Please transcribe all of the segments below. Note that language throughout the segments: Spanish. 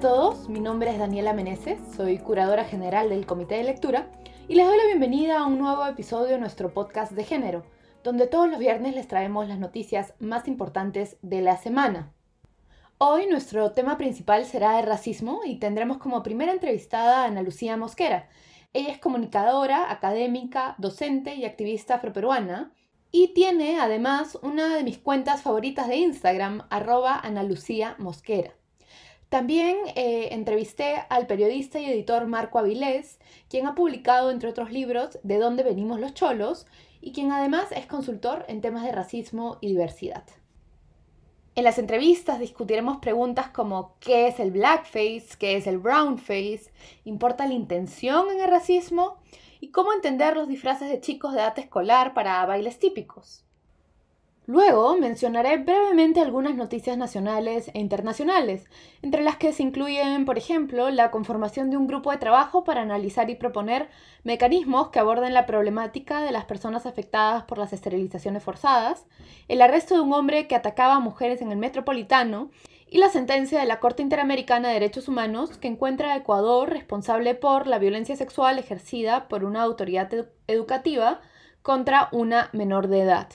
a todos, mi nombre es Daniela Meneses, soy curadora general del Comité de Lectura y les doy la bienvenida a un nuevo episodio de nuestro podcast de género, donde todos los viernes les traemos las noticias más importantes de la semana. Hoy nuestro tema principal será el racismo y tendremos como primera entrevistada a Ana Lucía Mosquera. Ella es comunicadora, académica, docente y activista afroperuana y tiene además una de mis cuentas favoritas de Instagram, arroba Ana Lucía Mosquera. También eh, entrevisté al periodista y editor Marco Avilés, quien ha publicado, entre otros libros, De dónde venimos los cholos, y quien además es consultor en temas de racismo y diversidad. En las entrevistas discutiremos preguntas como ¿qué es el blackface? ¿qué es el brownface? ¿Importa la intención en el racismo? ¿Y cómo entender los disfraces de chicos de edad escolar para bailes típicos? Luego mencionaré brevemente algunas noticias nacionales e internacionales, entre las que se incluyen, por ejemplo, la conformación de un grupo de trabajo para analizar y proponer mecanismos que aborden la problemática de las personas afectadas por las esterilizaciones forzadas, el arresto de un hombre que atacaba a mujeres en el metropolitano y la sentencia de la Corte Interamericana de Derechos Humanos que encuentra a Ecuador responsable por la violencia sexual ejercida por una autoridad educativa contra una menor de edad.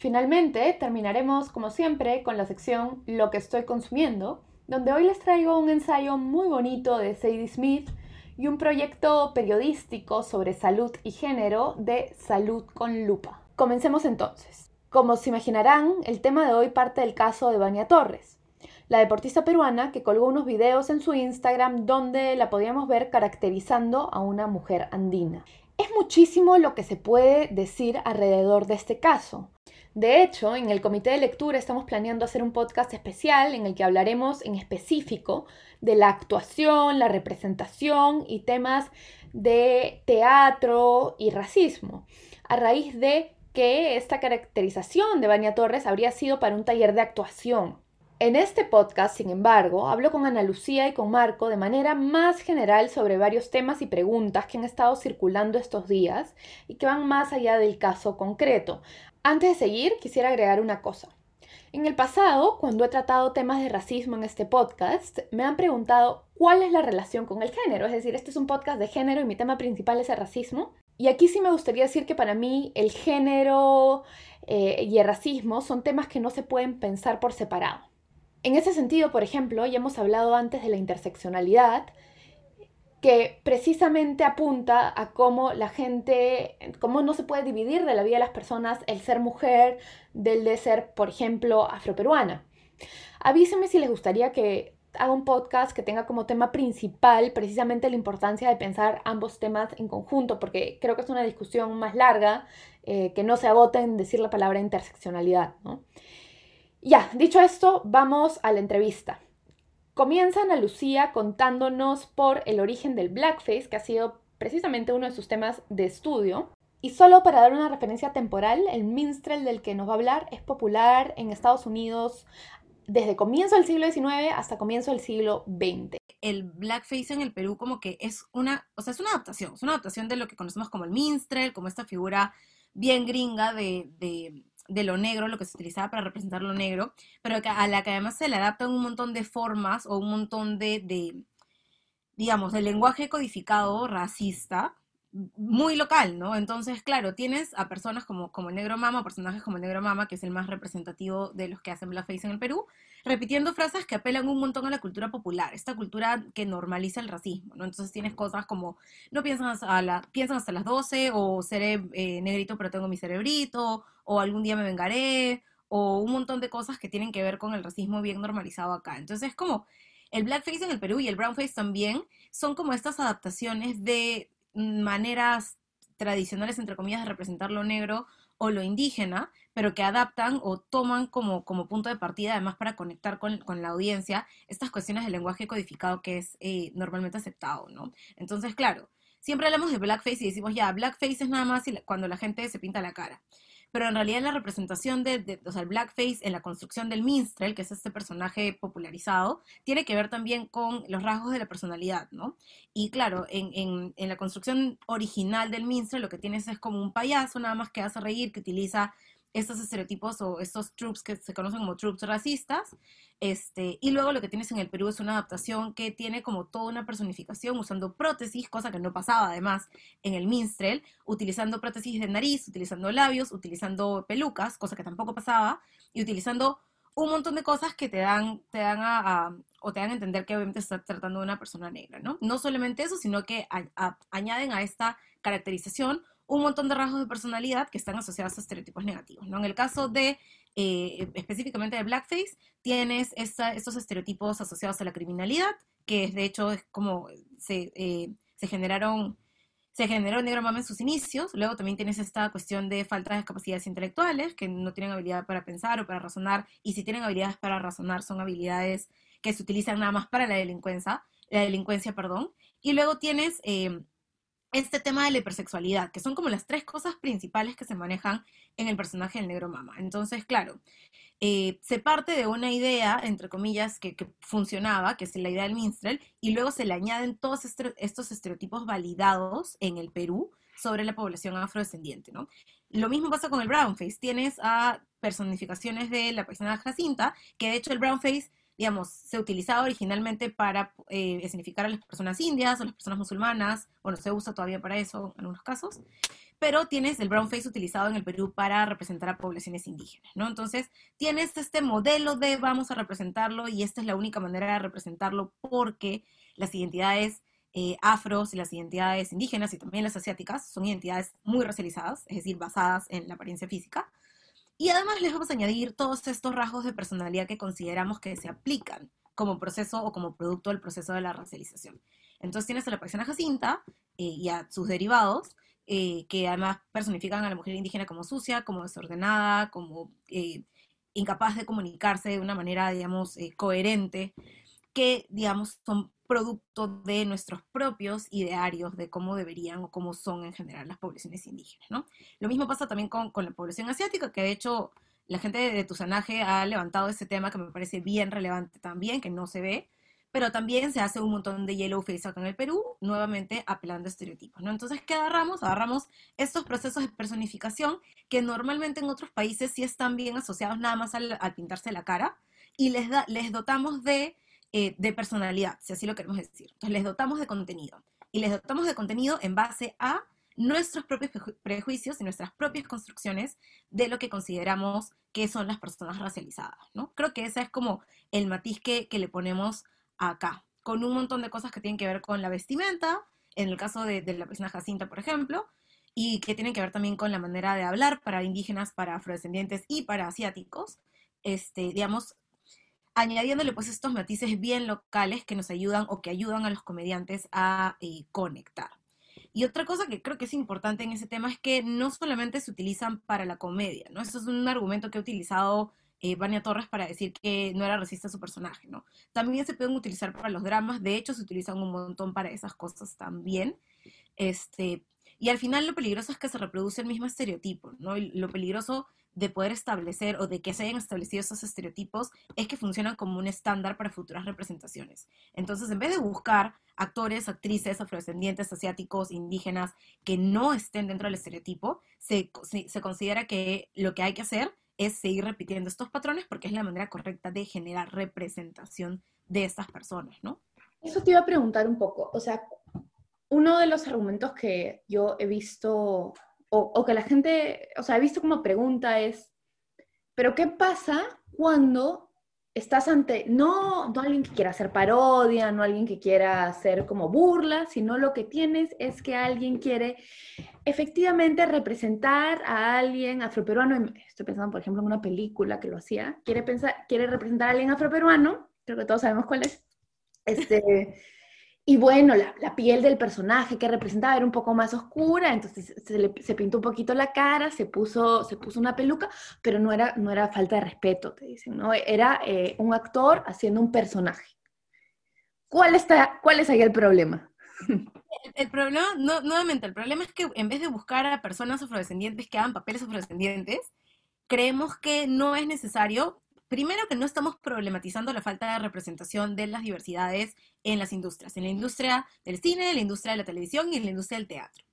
Finalmente, terminaremos como siempre con la sección Lo que estoy consumiendo, donde hoy les traigo un ensayo muy bonito de Sadie Smith y un proyecto periodístico sobre salud y género de Salud con Lupa. Comencemos entonces. Como se imaginarán, el tema de hoy parte del caso de Vania Torres, la deportista peruana que colgó unos videos en su Instagram donde la podíamos ver caracterizando a una mujer andina. Es muchísimo lo que se puede decir alrededor de este caso. De hecho, en el comité de lectura estamos planeando hacer un podcast especial en el que hablaremos en específico de la actuación, la representación y temas de teatro y racismo, a raíz de que esta caracterización de Vania Torres habría sido para un taller de actuación. En este podcast, sin embargo, hablo con Ana Lucía y con Marco de manera más general sobre varios temas y preguntas que han estado circulando estos días y que van más allá del caso concreto, antes de seguir, quisiera agregar una cosa. En el pasado, cuando he tratado temas de racismo en este podcast, me han preguntado cuál es la relación con el género. Es decir, este es un podcast de género y mi tema principal es el racismo. Y aquí sí me gustaría decir que para mí el género eh, y el racismo son temas que no se pueden pensar por separado. En ese sentido, por ejemplo, ya hemos hablado antes de la interseccionalidad que precisamente apunta a cómo la gente, cómo no se puede dividir de la vida de las personas el ser mujer del de ser, por ejemplo, afroperuana. Avísenme si les gustaría que haga un podcast que tenga como tema principal precisamente la importancia de pensar ambos temas en conjunto, porque creo que es una discusión más larga eh, que no se agota en decir la palabra interseccionalidad. Ya, dicho esto, vamos a la entrevista. Comienza Ana Lucía contándonos por el origen del blackface, que ha sido precisamente uno de sus temas de estudio. Y solo para dar una referencia temporal, el minstrel del que nos va a hablar es popular en Estados Unidos desde comienzo del siglo XIX hasta comienzo del siglo XX. El blackface en el Perú como que es una, o sea, es una adaptación, es una adaptación de lo que conocemos como el minstrel, como esta figura bien gringa de, de de lo negro, lo que se utilizaba para representar lo negro, pero a la que además se le adaptan un montón de formas o un montón de, de digamos, de lenguaje codificado racista, muy local, ¿no? Entonces, claro, tienes a personas como, como el Negro Mama, personajes como el Negro Mama, que es el más representativo de los que hacen blackface en el Perú, repitiendo frases que apelan un montón a la cultura popular, esta cultura que normaliza el racismo, ¿no? Entonces tienes cosas como, no piensan, a la, piensan hasta las 12, o seré eh, negrito pero tengo mi cerebrito, o algún día me vengaré, o un montón de cosas que tienen que ver con el racismo bien normalizado acá. Entonces es como, el blackface en el Perú y el brownface también son como estas adaptaciones de maneras tradicionales, entre comillas, de representar lo negro o lo indígena, pero que adaptan o toman como, como punto de partida, además para conectar con, con la audiencia, estas cuestiones del lenguaje codificado que es eh, normalmente aceptado, ¿no? Entonces, claro, siempre hablamos de blackface y decimos, ya, blackface es nada más cuando la gente se pinta la cara pero en realidad la representación de, o sea, blackface en la construcción del minstrel, que es este personaje popularizado, tiene que ver también con los rasgos de la personalidad, ¿no? Y claro, en, en la construcción original del minstrel lo que tienes es como un payaso nada más que hace reír, que utiliza estos estereotipos o estos tropes que se conocen como tropes racistas. Este, y luego lo que tienes en el Perú es una adaptación que tiene como toda una personificación usando prótesis, cosa que no pasaba además en el minstrel, utilizando prótesis de nariz, utilizando labios, utilizando pelucas, cosa que tampoco pasaba, y utilizando un montón de cosas que te dan, te dan a, o te dan a entender que obviamente está tratando de una persona negra, ¿no? No solamente eso, sino que añaden a esta caracterización un montón de rasgos de personalidad que están asociados a estereotipos negativos. ¿no? En el caso de, eh, específicamente de Blackface, tienes estos estereotipos asociados a la criminalidad, que de hecho es como se, eh, se generaron se generó Negro Mama en sus inicios, luego también tienes esta cuestión de falta de capacidades intelectuales, que no tienen habilidad para pensar o para razonar, y si tienen habilidades para razonar son habilidades que se utilizan nada más para la delincuencia, la delincuencia, perdón, y luego tienes eh, este tema de la hipersexualidad, que son como las tres cosas principales que se manejan en el personaje del negro mama. Entonces, claro, eh, se parte de una idea, entre comillas, que, funcionaba, que es la idea del minstrel, y luego se le añaden todos estos estereotipos validados en el Perú sobre la población afrodescendiente, ¿no? Lo mismo pasa con el brownface. Tienes a personificaciones de la persona Jacinta, que de hecho el brownface digamos, se utilizaba originalmente para eh, significar a las personas indias o las personas musulmanas, bueno, se usa todavía para eso en algunos casos, pero tienes el brown face utilizado en el Perú para representar a poblaciones indígenas, ¿no? Entonces, tienes este modelo de vamos a representarlo y esta es la única manera de representarlo porque las identidades eh, afros y las identidades indígenas y también las asiáticas son identidades muy racializadas, es decir, basadas en la apariencia física. Y además les vamos a añadir todos estos rasgos de personalidad que consideramos que se aplican como proceso o como producto del proceso de la racialización. Entonces tienes a la persona Jacinta eh, y a sus derivados, eh, que además personifican a la mujer indígena como sucia, como desordenada, como eh, incapaz de comunicarse de una manera, digamos, coherente, que, digamos, son producto de nuestros propios idearios de cómo deberían o cómo son en general las poblaciones indígenas, ¿no? Lo mismo pasa también con, la población asiática, que de hecho la gente de, Tuzanaje ha levantado ese tema que me parece bien relevante también, que no se ve, pero también se hace un montón de yellow face acá en el Perú, nuevamente apelando a estereotipos, ¿no? Entonces, ¿qué agarramos? Agarramos estos procesos de personificación que normalmente en otros países sí están bien asociados nada más al, al pintarse la cara y les, da, les dotamos de eh, de personalidad, si así lo queremos decir. Entonces les dotamos de contenido. Y les dotamos de contenido en base a nuestros propios prejuicios y nuestras propias construcciones de lo que consideramos que son las personas racializadas, ¿no? Creo que ese es como el matiz que, le ponemos acá, con un montón de cosas que tienen que ver con la vestimenta, en el caso de, de la persona Jacinta, por ejemplo, y que tienen que ver también con la manera de hablar para indígenas, para afrodescendientes y para asiáticos, este, digamos, añadiéndole pues estos matices bien locales que nos ayudan o que ayudan a los comediantes a eh, conectar. Y otra cosa que creo que es importante en ese tema es que no solamente se utilizan para la comedia, ¿no? Eso es un argumento que ha utilizado eh, Vania Torres para decir que no era racista su personaje, ¿no? También se pueden utilizar para los dramas, de hecho se utilizan un montón para esas cosas también. Este, y al final lo peligroso es que se reproduce el mismo estereotipo, ¿no? Y lo peligroso de poder establecer o de que se hayan establecido esos estereotipos es que funcionan como un estándar para futuras representaciones. Entonces, en vez de buscar actores, actrices, afrodescendientes, asiáticos, indígenas, que no estén dentro del estereotipo, se, se considera que lo que hay que hacer es seguir repitiendo estos patrones porque es la manera correcta de generar representación de estas personas, ¿no? Eso te iba a preguntar un poco, o sea, uno de los argumentos que yo he visto o, que la gente, o sea, he visto como pregunta es, pero ¿qué pasa cuando estás ante, no, no alguien que quiera hacer parodia, no alguien que quiera hacer como burla, sino lo que tienes es que alguien quiere efectivamente representar a alguien afroperuano, estoy pensando por ejemplo en una película que lo hacía, quiere, pensar, quiere representar a alguien afroperuano, creo que todos sabemos cuál es, este... Y bueno, la, piel del personaje que representaba era un poco más oscura, entonces se, le, se, pintó un poquito la cara, se puso, se puso una peluca, pero no era, no era falta de respeto, te dicen, ¿no? Era eh, un actor haciendo un personaje. ¿Cuál, está, cuál es ahí el problema? El, problema, no, nuevamente, el problema es que en vez de buscar a personas afrodescendientes que hagan papeles afrodescendientes, creemos que no es necesario primero que no estamos problematizando la falta de representación de las diversidades en las industrias, en la industria del cine, en la industria de la televisión y en la industria del teatro.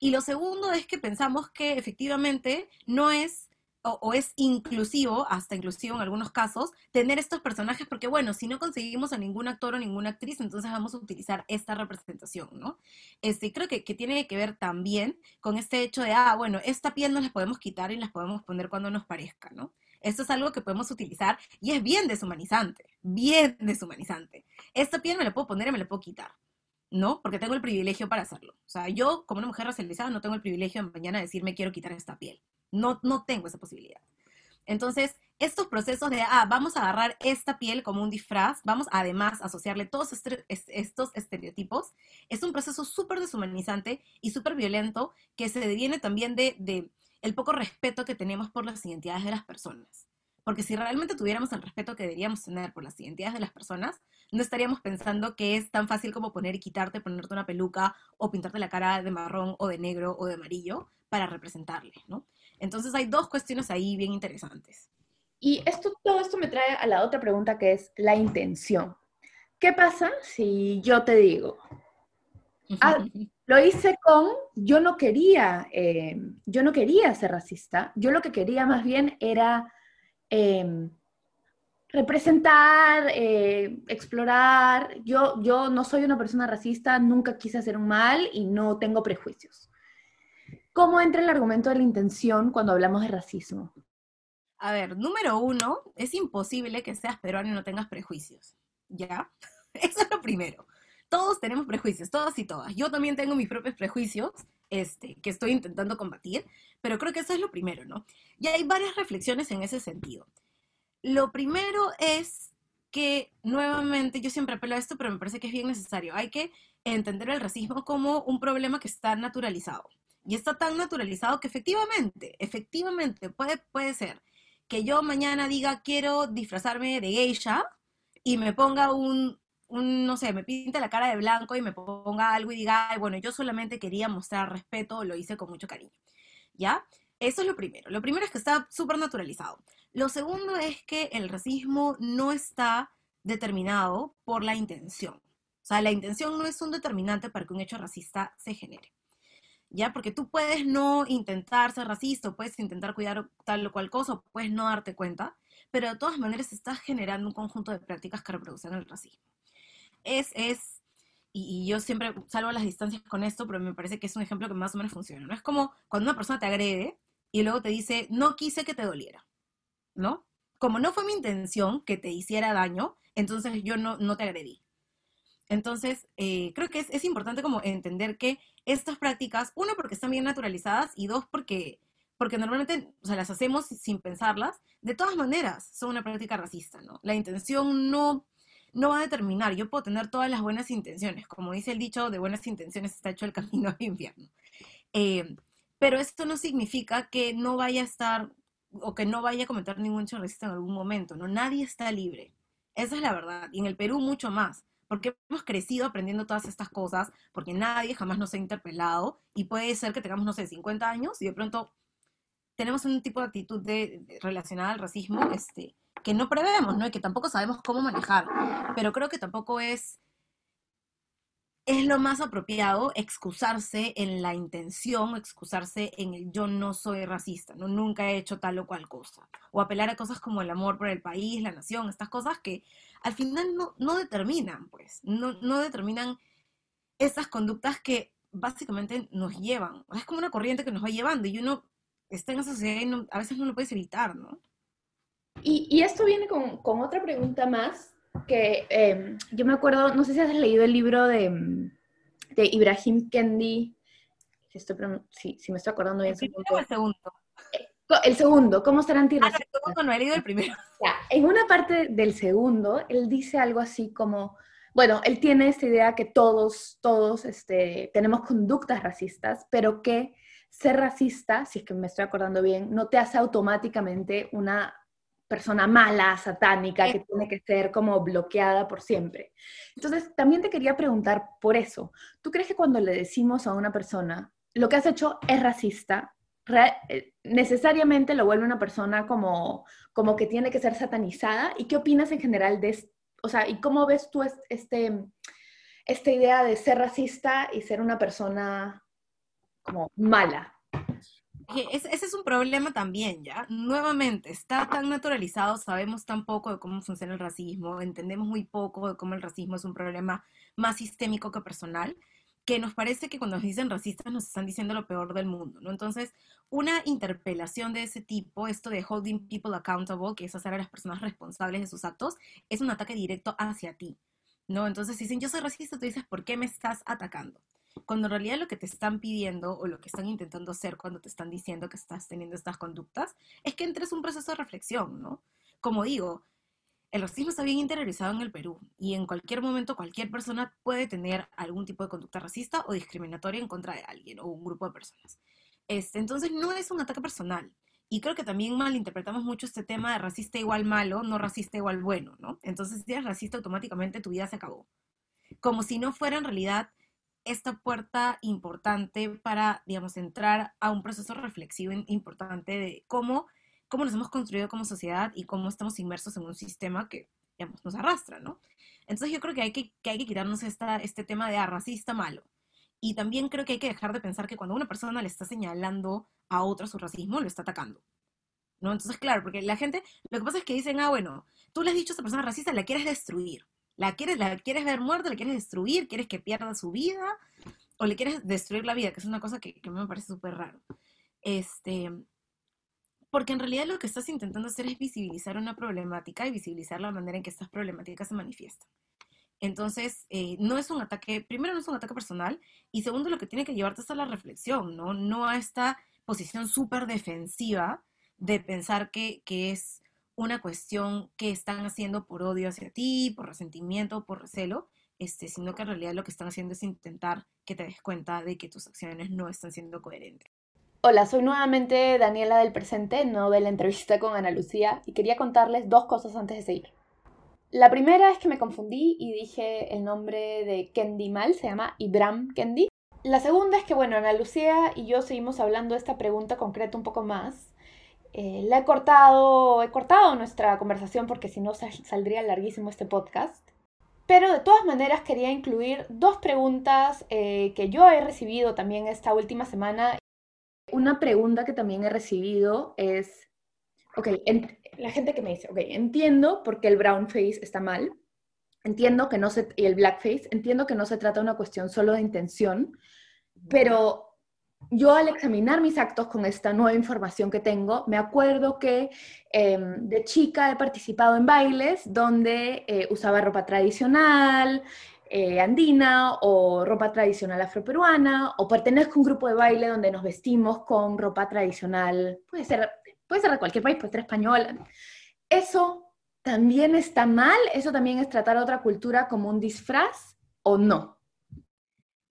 Y lo segundo es que pensamos que efectivamente no es o, es inclusivo, hasta inclusivo en algunos casos, tener estos personajes, porque bueno, si no conseguimos a ningún actor o ninguna actriz, entonces vamos a utilizar esta representación, ¿no? Este, creo que, que tiene que ver también con este hecho de, ah, bueno, esta piel no la podemos quitar y las podemos poner cuando nos parezca, ¿no? Esto es algo que podemos utilizar y es bien deshumanizante, bien deshumanizante. Esta piel me la puedo poner y me la puedo quitar. ¿no? Porque tengo el privilegio para hacerlo. O sea, yo como una mujer racializada no tengo el privilegio de mañana decirme quiero quitar esta piel. No, no tengo esa posibilidad. Entonces, estos procesos de, ah, vamos a agarrar esta piel como un disfraz, vamos además a asociarle todos estos estereotipos, es un proceso súper deshumanizante y súper violento que se deviene también de, de el poco respeto que tenemos por las identidades de las personas. Porque si realmente tuviéramos el respeto que deberíamos tener por las identidades de las personas, no estaríamos pensando que es tan fácil como poner y quitarte, ponerte una peluca o pintarte la cara de marrón o de negro o de amarillo para representarle, ¿no? Entonces hay dos cuestiones ahí bien interesantes. Y esto, todo esto me trae a la otra pregunta que es la intención. ¿Qué pasa si yo te digo, ah, lo hice con, yo no quería, eh, yo no quería ser racista, yo lo que quería más bien era em, representar, eh, explorar. Yo, yo no soy una persona racista, nunca quise hacer un mal y no tengo prejuicios. ¿Cómo entra el argumento de la intención cuando hablamos de racismo? A ver, número uno, es imposible que seas peruano y no tengas prejuicios. ¿Ya? Eso es lo primero. Todos tenemos prejuicios, todas y todas. Yo también tengo mis propios prejuicios, este, que estoy intentando combatir, pero creo que eso es lo primero, ¿no? Y hay varias reflexiones en ese sentido. Lo primero es que, nuevamente, yo siempre apelo a esto, pero me parece que es bien necesario. Hay que entender el racismo como un problema que está naturalizado. Y está tan naturalizado que efectivamente, efectivamente puede, puede ser que yo mañana diga quiero disfrazarme de geisha y me ponga un, un, no sé, me pinte la cara de blanco y me ponga algo y diga, Ay, bueno, yo solamente quería mostrar respeto, lo hice con mucho cariño. ¿Ya? Eso es lo primero. Lo primero es que está súper naturalizado. Lo segundo es que el racismo no está determinado por la intención. O sea, la intención no es un determinante para que un hecho racista se genere. ¿ya? Porque tú puedes no intentar ser racista, puedes intentar cuidar tal o cual cosa, puedes no darte cuenta, pero de todas maneras estás generando un conjunto de prácticas que reproducen el racismo. Es, es, y, yo siempre salvo las distancias con esto, pero me parece que es un ejemplo que más o menos funciona, ¿no? Es como cuando una persona te agrede y luego te dice, no quise que te doliera, ¿no? Como no fue mi intención que te hiciera daño, entonces yo no, no te agredí. Entonces, eh, creo que es, es, importante como entender que estas prácticas, uno, porque están bien naturalizadas y dos, porque, porque normalmente o sea, las hacemos sin pensarlas, de todas maneras son una práctica racista, ¿no? La intención no, no va a determinar, yo puedo tener todas las buenas intenciones, como dice el dicho, de buenas intenciones está hecho el camino al infierno. Eh, pero esto no significa que no vaya a estar o que no vaya a cometer ningún hecho racista en algún momento, ¿no? Nadie está libre. Esa es la verdad. Y en el Perú mucho más porque hemos crecido aprendiendo todas estas cosas, porque nadie jamás nos ha interpelado y puede ser que tengamos, no sé, 50 años y de pronto tenemos un tipo de actitud de, relacionada al racismo este, que no prevemos, ¿no? Y que tampoco sabemos cómo manejar, pero creo que tampoco es es lo más apropiado excusarse en la intención, excusarse en el yo no soy racista, ¿no? Nunca he hecho tal o cual cosa. O apelar a cosas como el amor por el país, la nación, estas cosas que al final no, no determinan, pues, no, no determinan esas conductas que básicamente nos llevan. Es como una corriente que nos va llevando y uno está en esa sociedad y a veces no lo puedes evitar, ¿no? Y, y esto viene con, con otra pregunta más que em, yo me acuerdo, no sé si has leído el libro de, mm, de Ibrahim Kendi, si, si, me estoy acordando bien. ¿El o el segundo? Eh, el segundo, ¿cómo ser antirracista? Ah, el segundo no he leído el primero. en una parte del segundo, él dice algo así como, bueno, él tiene esta idea que todos, todos este, tenemos conductas racistas, pero que ser racista, si es que me estoy acordando bien, no te hace automáticamente una persona mala, satánica, que tiene que ser como bloqueada por siempre. Entonces, también te quería preguntar por eso. ¿Tú crees que cuando le decimos a una persona, lo que has hecho es racista, eh, necesariamente lo vuelve una persona como, como que tiene que ser satanizada? ¿Y qué opinas en general de, o sea, y cómo ves tú este, esta idea de ser racista y ser una persona como mala? Ese, es un problema también, ¿ya? Nuevamente, está tan naturalizado, sabemos tan poco de cómo funciona el racismo, entendemos muy poco de cómo el racismo es un problema más sistémico que personal, que nos parece que cuando nos dicen racistas nos están diciendo lo peor del mundo, ¿no? Entonces, una interpelación de ese tipo, esto de holding people accountable, que es hacer a las personas responsables de sus actos, es un ataque directo hacia ti, ¿no? Entonces, si dicen yo soy racista, tú dices, ¿por qué me estás atacando? Cuando en realidad lo que te están pidiendo o lo que están intentando hacer cuando te están diciendo que estás teniendo estas conductas es que entres un proceso de reflexión, ¿no? Como digo, el racismo está bien interiorizado en el Perú y en cualquier momento cualquier persona puede tener algún tipo de conducta racista o discriminatoria en contra de alguien o un grupo de personas. Este, entonces no es un ataque personal. Y creo que también malinterpretamos mucho este tema de racista igual malo, no racista igual bueno, ¿no? Entonces si eres racista automáticamente tu vida se acabó. Como si no fuera en realidad esta puerta importante para, digamos, entrar a un proceso reflexivo importante de cómo cómo nos hemos construido como sociedad y cómo estamos inmersos en un sistema que, digamos, nos arrastra, ¿no? Entonces yo creo que hay que, que hay que quitarnos esta, este tema de ah, racista malo. Y también creo que hay que dejar de pensar que cuando una persona le está señalando a otra su racismo, lo está atacando. ¿No? Entonces, claro, porque la gente, lo que pasa es que dicen, ah, bueno, tú le has dicho a esa persona racista, la quieres destruir. La quieres, la quieres ver muerta, la quieres destruir, quieres que pierda su vida, o le quieres destruir la vida, que es una cosa que, me parece súper raro. Este, porque en realidad lo que estás intentando hacer es visibilizar una problemática y visibilizar la manera en que estas problemáticas se manifiestan. Entonces, eh, no es un ataque, primero no es un ataque personal, y segundo lo que tiene que llevarte es a la reflexión, ¿no? No a esta posición súper defensiva de pensar que, que, es una cuestión que están haciendo por odio hacia ti, por resentimiento, por recelo, este, sino que en realidad lo que están haciendo es intentar que te des cuenta de que tus acciones no están siendo coherentes. Hola, soy nuevamente Daniela del presente, no de la entrevista con Ana Lucía, y quería contarles dos cosas antes de seguir. La primera es que me confundí y dije el nombre de Kendi mal, se llama Ibram Kendi. La segunda es que, bueno, Ana Lucía y yo seguimos hablando de esta pregunta concreta un poco más. Eh, la he cortado, he cortado nuestra conversación porque si no saldría larguísimo este podcast. Pero de todas maneras quería incluir dos preguntas eh, que yo he recibido también esta última semana una pregunta que también he recibido es, ok, la gente que me dice, ok, entiendo por qué el brown face está mal, entiendo que no se, y el blackface, entiendo que no se trata de una cuestión solo de intención, pero yo al examinar mis actos con esta nueva información que tengo, me acuerdo que em, de chica he participado en bailes donde eh, usaba ropa tradicional, eh, andina o ropa tradicional afroperuana, o pertenezco a un grupo de baile donde nos vestimos con ropa tradicional, puede ser, puede ser de cualquier país, puede ser española. Eso también está mal, eso también es tratar a otra cultura como un disfraz o no.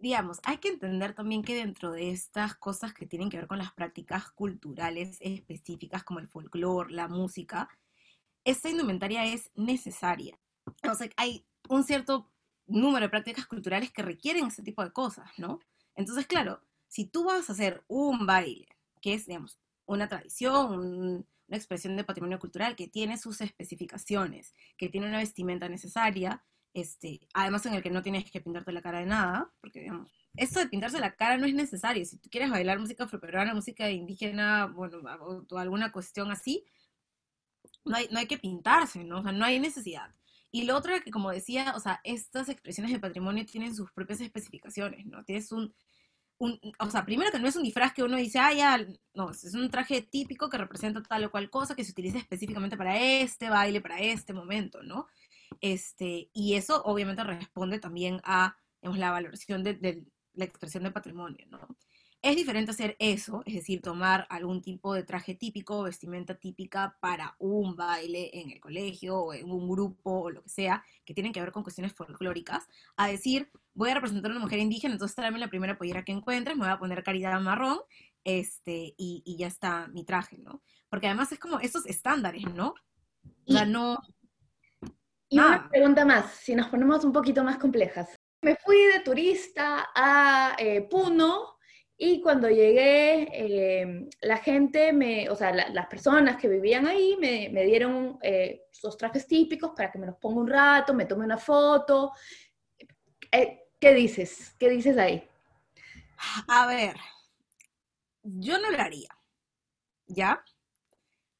Digamos, hay que entender también que dentro de estas cosas que tienen que ver con las prácticas culturales específicas como el folclore, la música, esta indumentaria es necesaria. O sea, hay un cierto número de prácticas culturales que requieren ese tipo de cosas, ¿no? Entonces, claro, si tú vas a hacer un baile, que es, digamos, una tradición, una expresión de patrimonio cultural que tiene sus especificaciones, que tiene una vestimenta necesaria, este, además en el que no tienes que pintarte la cara de nada, porque, digamos, esto de pintarse la cara no es necesario. Si tú quieres bailar música afroperuana, música indígena, bueno, o alguna cuestión así, no hay, no hay que pintarse, ¿no? O sea, no hay necesidad. Y lo otro que, como decía, o sea, estas expresiones de patrimonio tienen sus propias especificaciones, ¿no? Tienes un, un, o sea, primero que no es un disfraz que uno dice, ah, ya, no, es un traje típico que representa tal o cual cosa que se utiliza específicamente para este baile, para este momento, ¿no? Este, y eso obviamente responde también a, digamos, la valoración de, de la expresión de patrimonio, ¿no? Es diferente hacer eso, es decir, tomar algún tipo de traje típico o vestimenta típica para un baile en el colegio o en un grupo o lo que sea, que tienen que ver con cuestiones folclóricas, a decir, voy a representar a una mujer indígena, entonces tráeme la primera pollera que encuentres, me voy a poner caridad marrón, este, y, ya está mi traje, ¿no? Porque además es como esos estándares, ¿no? O sea, no... Y una pregunta más, si nos ponemos un poquito más complejas. Me fui de turista a eh, Puno y cuando llegué, eh, la gente, me, o sea, las personas que vivían ahí me, me dieron eh, sus trajes típicos para que me los ponga un rato, me tome una foto. Eh, ¿Qué dices? ¿Qué dices ahí? A ver, yo no lo haría. ¿ya?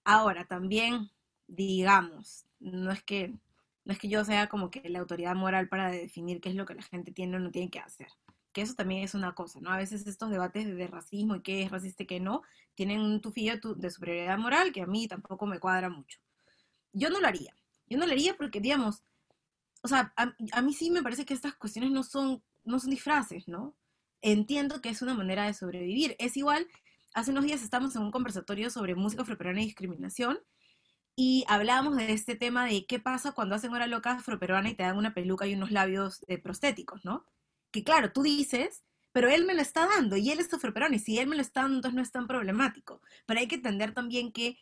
Ahora, también, digamos, no es que no es que yo sea como que la autoridad moral para definir qué es lo que la gente tiene o no tiene que hacer. Que eso también es una cosa, ¿no? A veces estos debates de racismo y qué es racista y qué no, tienen un tufillo de superioridad moral que a mí tampoco me cuadra mucho. Yo no lo haría. Yo no lo haría porque, digamos, o sea, a, mí sí me parece que estas cuestiones no son, no son disfraces, ¿no? Entiendo que es una manera de sobrevivir. Es igual, hace unos días estamos en un conversatorio sobre música afroperuana y discriminación y hablábamos de este tema de qué pasa cuando hacen hora loca afroperuana y te dan una peluca y unos labios eh, prostéticos, ¿no? Que claro, tú dices, pero él me lo está dando y él es afroperuano y si él me lo está dando, entonces no es tan problemático. Pero hay que entender también que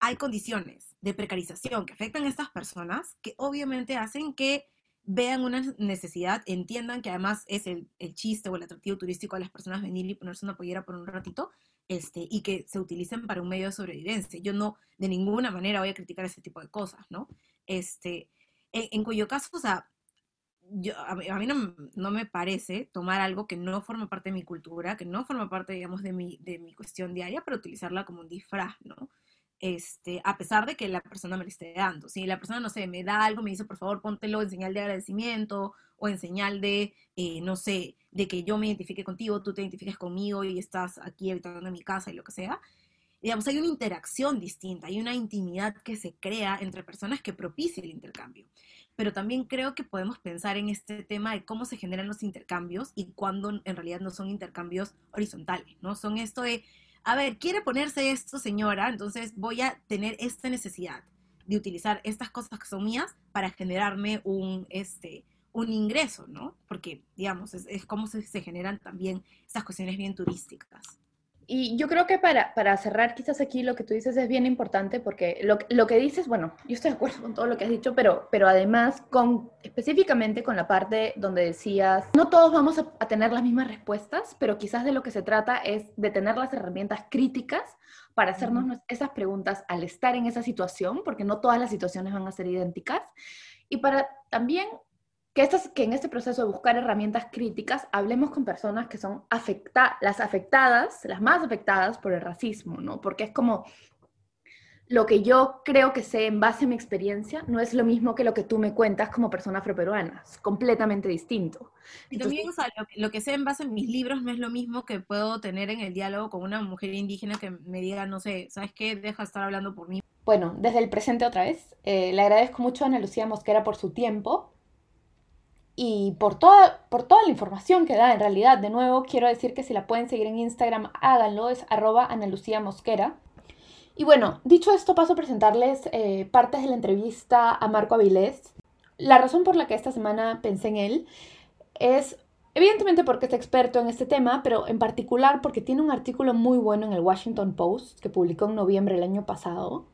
hay condiciones de precarización que afectan a estas personas que obviamente hacen que vean una necesidad, entiendan que además es el, el chiste o el atractivo turístico a las personas venir y ponerse una pollera por un ratito, este, y que se utilicen para un medio de sobrevivencia. Yo no, de ninguna manera voy a criticar ese tipo de cosas, ¿no? Este, en, cuyo caso, o sea, yo, a, mí no, no, me parece tomar algo que no forma parte de mi cultura, que no forma parte, digamos, de mi, de mi cuestión diaria, pero utilizarla como un disfraz, ¿no? Este, a pesar de que la persona me lo esté dando. Si la persona, no sé, me da algo, me dice, por favor, póntelo en señal de agradecimiento o en señal de, eh, no sé, de que yo me identifique contigo, tú te identifiques conmigo y estás aquí habitando en mi casa y lo que sea. Digamos, hay una interacción distinta, hay una intimidad que se crea entre personas que propicia el intercambio. Pero también creo que podemos pensar en este tema de cómo se generan los intercambios y cuando en realidad no son intercambios horizontales, ¿no? Son esto de, a ver, quiere ponerse esto, señora, entonces voy a tener esta necesidad de utilizar estas cosas que son mías para generarme un, este, un ingreso, ¿no? Porque, digamos, es, como se, se, generan también esas cuestiones bien turísticas. Y yo creo que para, para, cerrar quizás aquí lo que tú dices es bien importante porque lo, lo, que dices, bueno, yo estoy de acuerdo con todo lo que has dicho, pero, pero además con, específicamente con la parte donde decías, no todos vamos a, a tener las mismas respuestas, pero quizás de lo que se trata es de tener las herramientas críticas para hacernos esas preguntas al estar en esa situación, porque no todas las situaciones van a ser idénticas, y para también que, estas, que en este proceso de buscar herramientas críticas hablemos con personas que son afecta, las afectadas, las más afectadas por el racismo, ¿no? Porque es como lo que yo creo que sé en base a mi experiencia no es lo mismo que lo que tú me cuentas como persona afroperuana, es completamente distinto. Y también, o sea, lo, que sé en base a mis libros no es lo mismo que puedo tener en el diálogo con una mujer indígena que me diga, no sé, ¿sabes qué? Deja de estar hablando por mí. Bueno, desde el presente otra vez, eh, le agradezco mucho a Ana Lucía Mosquera por su tiempo, y por toda, por toda la información que da en realidad. De nuevo, quiero decir que si la pueden seguir en Instagram, háganlo, es arroba Ana Lucía Mosquera. Y bueno, dicho esto, paso a presentarles eh, partes de la entrevista a Marco Avilés. La razón por la que esta semana pensé en él es evidentemente porque es experto en este tema, pero en particular porque tiene un artículo muy bueno en el Washington Post que publicó en noviembre del año pasado,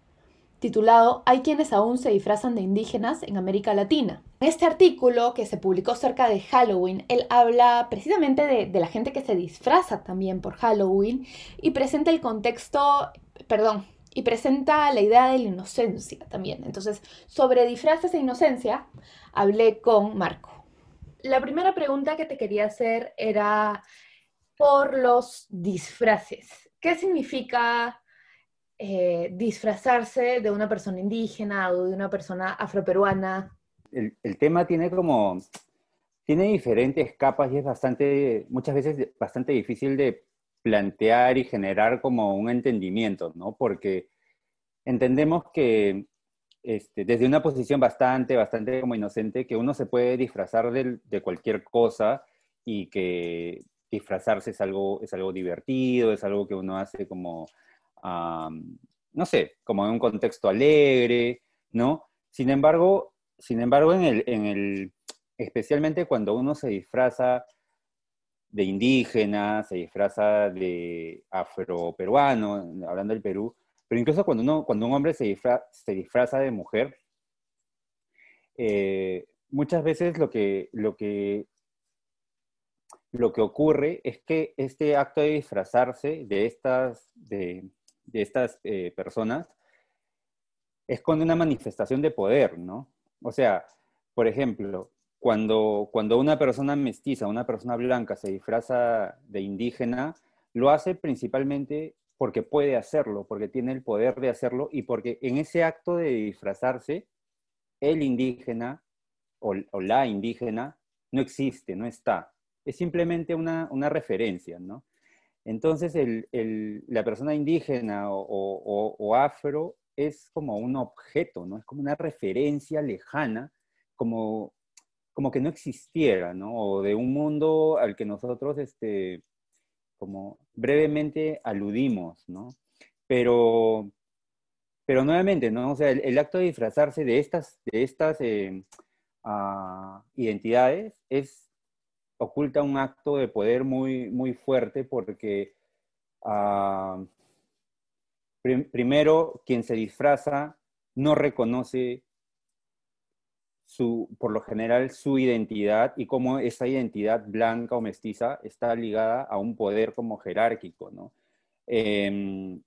titulado Hay quienes aún se disfrazan de indígenas en América Latina. En este artículo que se publicó cerca de Halloween, él habla precisamente de, la gente que se disfraza también por Halloween y presenta el contexto, perdón, y presenta la idea de la inocencia también. Entonces, sobre disfraces e inocencia, hablé con Marco. La primera pregunta que te quería hacer era por los disfraces. ¿Qué significa eh, disfrazarse de una persona indígena o de una persona afroperuana? El, el, tema tiene como, tiene diferentes capas y es bastante, muchas veces bastante difícil de plantear y generar como un entendimiento, ¿no? Porque entendemos que este, desde una posición bastante, bastante como inocente, que uno se puede disfrazar de, de cualquier cosa y que disfrazarse es algo, es algo divertido, es algo que uno hace como no sé, como en un contexto alegre, ¿no? Sin embargo, sin embargo en el, en el, especialmente cuando uno se disfraza de indígena, se disfraza de afroperuano, hablando del Perú, pero incluso cuando, uno, cuando un hombre se, se disfraza de mujer, eh, muchas veces lo que, lo, que, lo que ocurre es que este acto de disfrazarse de estas, de, de estas eh, personas esconde una manifestación de poder, ¿no? O sea, por ejemplo, cuando, cuando una persona mestiza, una persona blanca se disfraza de indígena, lo hace principalmente porque puede hacerlo, porque tiene el poder de hacerlo y porque en ese acto de disfrazarse, el indígena o, la indígena no existe, no está. Es simplemente una, referencia, ¿no? Entonces, la persona indígena o, afro es como un objeto, ¿no? Es como una referencia lejana, como, como que no existiera, ¿no? O de un mundo al que nosotros, este, como brevemente aludimos, ¿no? Pero, pero nuevamente, ¿no? O sea, el, acto de disfrazarse de estas, de estas eh, ah, identidades es, oculta un acto de poder muy, muy fuerte porque ah, primero quien se disfraza no reconoce su, por lo general su identidad y cómo esa identidad blanca o mestiza está ligada a un poder como jerárquico, ¿no? Em,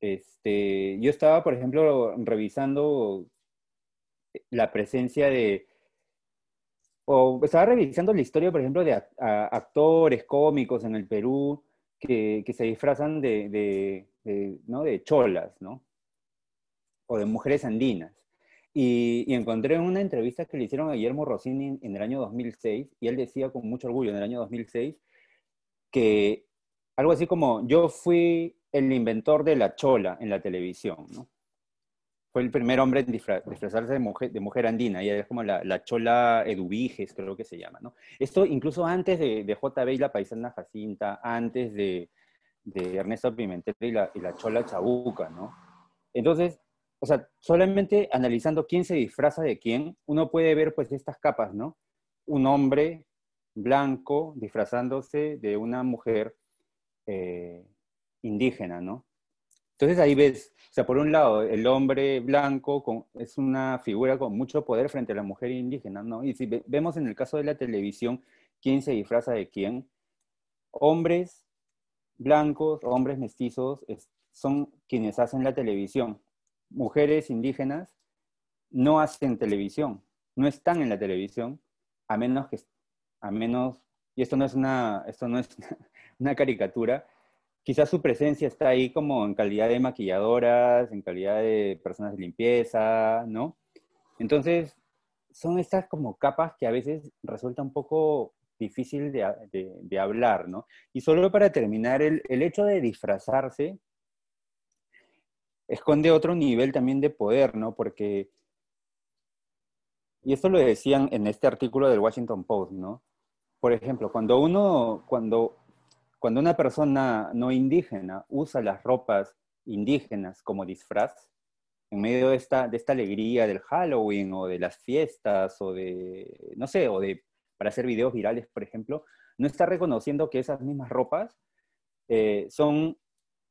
este, yo estaba, por ejemplo, revisando la presencia de, o estaba revisando la historia, por ejemplo, de actores cómicos en el Perú que, se disfrazan de, ¿no? de cholas, ¿no? O de mujeres andinas. Y, encontré una entrevista que le hicieron a Guillermo Rossini en, el año 2006, y él decía con mucho orgullo en el año 2006 que algo así como, yo fui el inventor de la chola en la televisión, ¿no? Fue el primer hombre en disfrazarse de mujer, andina, y es como la, chola eduviges, creo que se llama, ¿no? Esto incluso antes de, de JB y la paisana Jacinta, antes de, Ernesto Pimentel y la, y la chola chabuca, ¿no? Entonces, o sea, solamente analizando quién se disfraza de quién, uno puede ver pues estas capas, ¿no? Un hombre blanco disfrazándose de una mujer eh, indígena, ¿no? Entonces ahí ves, o sea, por un lado, el hombre blanco es una figura con mucho poder frente a la mujer indígena, ¿no? Y si vemos en el caso de la televisión, quién se disfraza de quién, hombres blancos, hombres mestizos, son quienes hacen la televisión mujeres indígenas no hacen televisión, no están en la televisión, a menos que, a menos, y esto no es una, esto no es una caricatura, quizás su presencia está ahí como en calidad de maquilladoras, en calidad de personas de limpieza, ¿no? Entonces, son estas como capas que a veces resulta un poco difícil de, hablar, ¿no? Y solo para terminar, el, el hecho de disfrazarse esconde otro nivel también de poder, ¿no? Porque, y esto lo decían en este artículo del Washington Post, ¿no? Por ejemplo, cuando uno, cuando, cuando una persona no indígena usa las ropas indígenas como disfraz, en medio de esta, de esta alegría del Halloween o de las fiestas o de, no sé, o de para hacer videos virales, por ejemplo, no está reconociendo que esas mismas ropas eh, son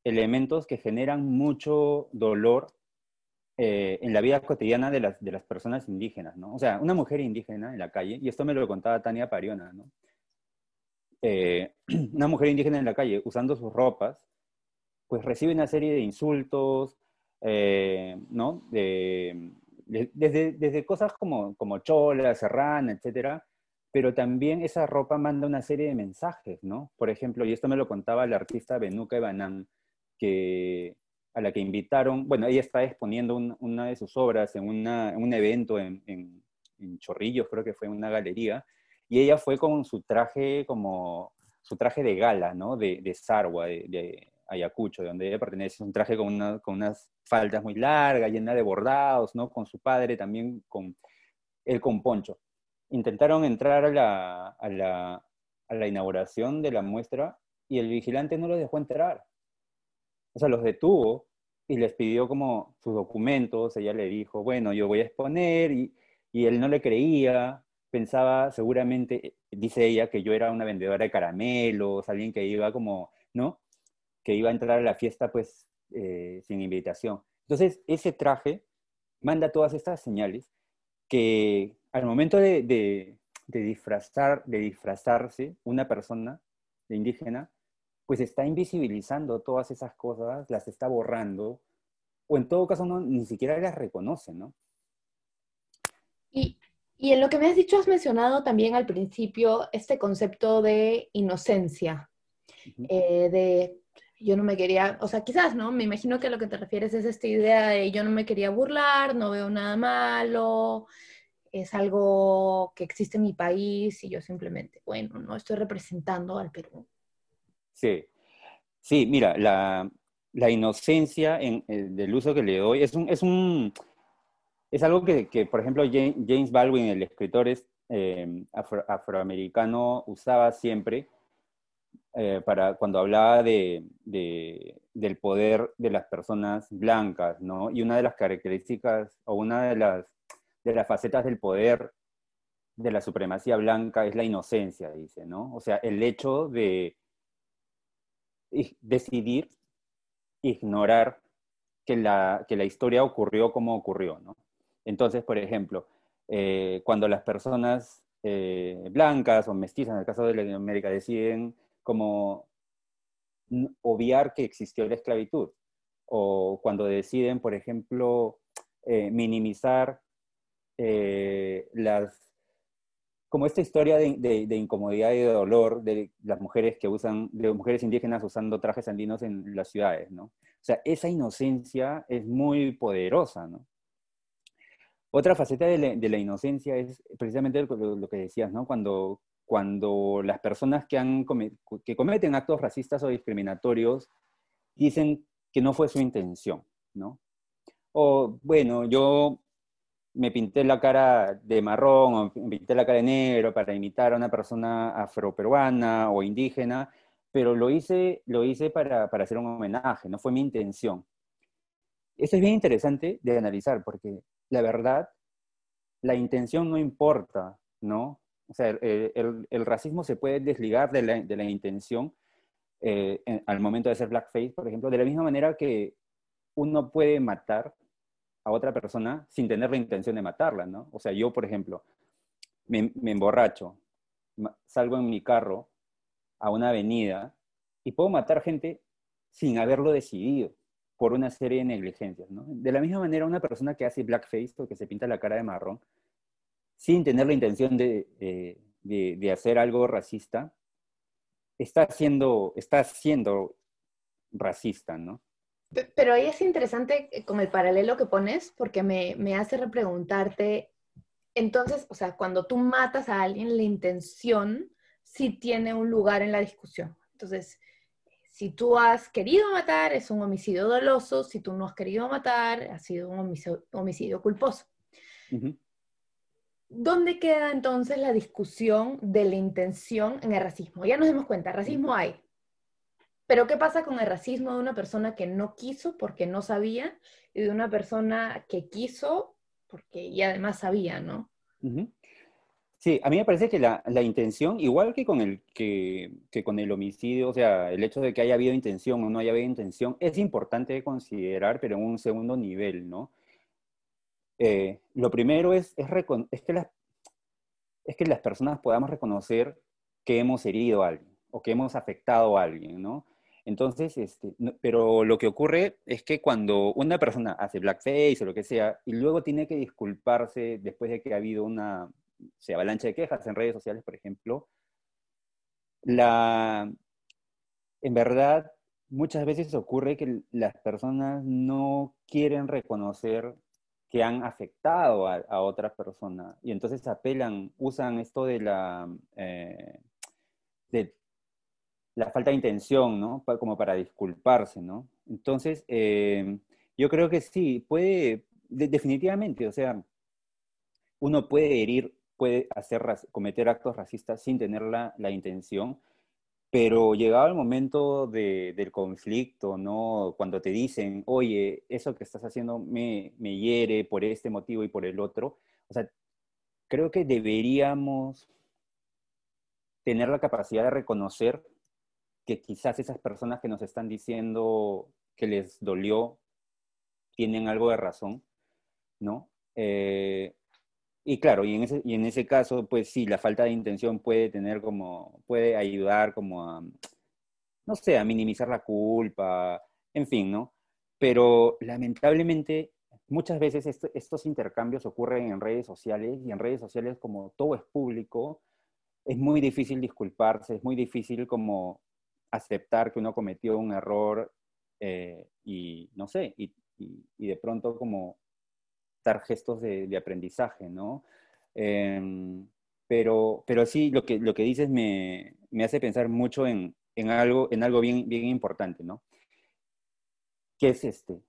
elementos que generan mucho dolor eh, en la vida cotidiana de las, de las personas indígenas, ¿no? O sea, una mujer indígena en la calle, y esto me lo contaba Tania Pariona, ¿no? Eh, una mujer indígena en la calle usando sus ropas, pues recibe una serie de insultos, eh, ¿no? De, desde, desde, cosas como, como chola, serrana, etcétera, pero también esa ropa manda una serie de mensajes, ¿no? Por ejemplo, y esto me lo contaba el artista Benuca Ibanán, que, a la que invitaron, bueno, ella está exponiendo una de sus obras en, un evento en, Chorrillos, creo que fue en una galería, y ella fue con su traje como, su traje de gala, ¿no? De, de Sarwa, de, Ayacucho, de donde ella pertenece, un traje con, con unas faldas muy largas, llena de bordados, ¿no? Con su padre también, con él con poncho. Intentaron entrar a la, a la, a la inauguración de la muestra y el vigilante no lo dejó entrar o sea, los detuvo y les pidió como sus documentos, ella le dijo, bueno, yo voy a exponer, y, y él no le creía, pensaba seguramente, dice ella, que yo era una vendedora de caramelos, alguien que iba como, ¿no? Que iba a entrar a la fiesta pues eh, sin invitación. Entonces, ese traje manda todas estas señales que al momento de, de, de disfrazar, de disfrazarse una persona de indígena, pues está invisibilizando todas esas cosas, las está borrando, o en todo caso no, ni siquiera las reconoce, ¿no? Y, y en lo que me has dicho, has mencionado también al principio este concepto de inocencia, eh, de yo no me quería, o sea, quizás, ¿no? Me imagino que a lo que te refieres es esta idea de yo no me quería burlar, no veo nada malo, es algo que existe en mi país y yo simplemente, bueno, no estoy representando al Perú. Sí, sí, mira, la, la inocencia en, eh, del uso que le doy es un, es un, es algo que, que por ejemplo, James Baldwin, el escritor eh, afroamericano, usaba siempre eh, para cuando hablaba de, del poder de las personas blancas, ¿no? Y una de las características o una de las, de las facetas del poder de la supremacía blanca es la inocencia, dice, ¿no? O sea, el hecho de decidir ignorar que la, que la historia ocurrió como ocurrió, ¿no? Entonces, por ejemplo, eh, cuando las personas eh, blancas o mestizas, en el caso de Latinoamérica, deciden como obviar que existió la esclavitud, o cuando deciden, por ejemplo, eh, minimizar las como esta historia de, incomodidad y de dolor de las mujeres que usan, de mujeres indígenas usando trajes andinos en las ciudades, ¿no? O sea, esa inocencia es muy poderosa, ¿no? Otra faceta de la, inocencia es precisamente lo, que decías, ¿no? Cuando, cuando las personas que, han, que cometen actos racistas o discriminatorios dicen que no fue su intención, ¿no? O, bueno, yo me pinté la cara de marrón o me pinté la cara de negro para imitar a una persona afroperuana o indígena, pero lo hice, lo hice para, para hacer un homenaje, no fue mi intención. Eso es bien interesante de analizar porque la verdad, la intención no importa, ¿no? O sea, el, racismo se puede desligar de la, de la intención eh, al momento de hacer blackface, por ejemplo, de la misma manera que uno puede matar a otra persona sin tener la intención de matarla, ¿no? O sea, yo, por ejemplo, me, emborracho, salgo en mi carro a una avenida y puedo matar gente sin haberlo decidido por una serie de negligencias, ¿no? De la misma manera, una persona que hace blackface o que se pinta la cara de marrón, sin tener la intención de, de, hacer algo racista, está siendo, está siendo racista, ¿no? Pero ahí es interesante eh, con el paralelo que pones, porque me, me hace repreguntarte, entonces, o sea, cuando tú matas a alguien, la intención sí tiene un lugar en la discusión. Entonces, si tú has querido matar, es un homicidio doloso, si tú no has querido matar, ha sido un homicidio, culposo. ¿Dónde queda entonces la discusión de la intención en el racismo? Ya nos dimos cuenta, racismo hay, pero ¿qué pasa con el racismo de una persona que no quiso porque no sabía y de una persona que quiso porque y además sabía, ¿no? Sí, a mí me parece que la, intención, igual que con, el, que, con el homicidio, o sea, el hecho de que haya habido intención o no haya habido intención, es importante considerar, pero en un segundo nivel, ¿no? Eh, lo primero es, es, es, que las, es que las personas podamos reconocer que hemos herido a alguien o que hemos afectado a alguien, ¿no? Entonces, este, pero lo que ocurre es que cuando una persona hace blackface o lo que sea, y luego tiene que disculparse después de que ha habido una se avalancha de quejas en redes sociales, por ejemplo, la, en verdad, muchas veces ocurre que las personas no quieren reconocer que han afectado a, a otras personas y entonces apelan, usan esto de la, eh, de la falta de intención, ¿no? Como para disculparse, ¿no? Entonces, eh, yo creo que sí, puede, definitivamente, o sea, uno puede herir, puede hacer, cometer actos racistas sin tener la, la intención, pero llegado el momento de, del conflicto, ¿no? Cuando te dicen, oye, eso que estás haciendo me, me hiere por este motivo y por el otro, o sea, creo que deberíamos tener la capacidad de reconocer que quizás esas personas que nos están diciendo que les dolió tienen algo de razón, ¿no? Eh, y claro, y en, ese, y en ese caso, pues sí, la falta de intención puede tener como, puede ayudar como a, no sé, a minimizar la culpa, en fin, ¿no? Pero lamentablemente muchas veces estos intercambios ocurren en redes sociales y en redes sociales como todo es público, es muy difícil disculparse, es muy difícil como aceptar que uno cometió un error eh, y, no sé, y, de pronto como dar gestos de, aprendizaje, ¿no? Em, pero, pero sí, lo que, lo que dices me, me hace pensar mucho en, en, algo, en algo bien, bien importante, ¿no? Que es este,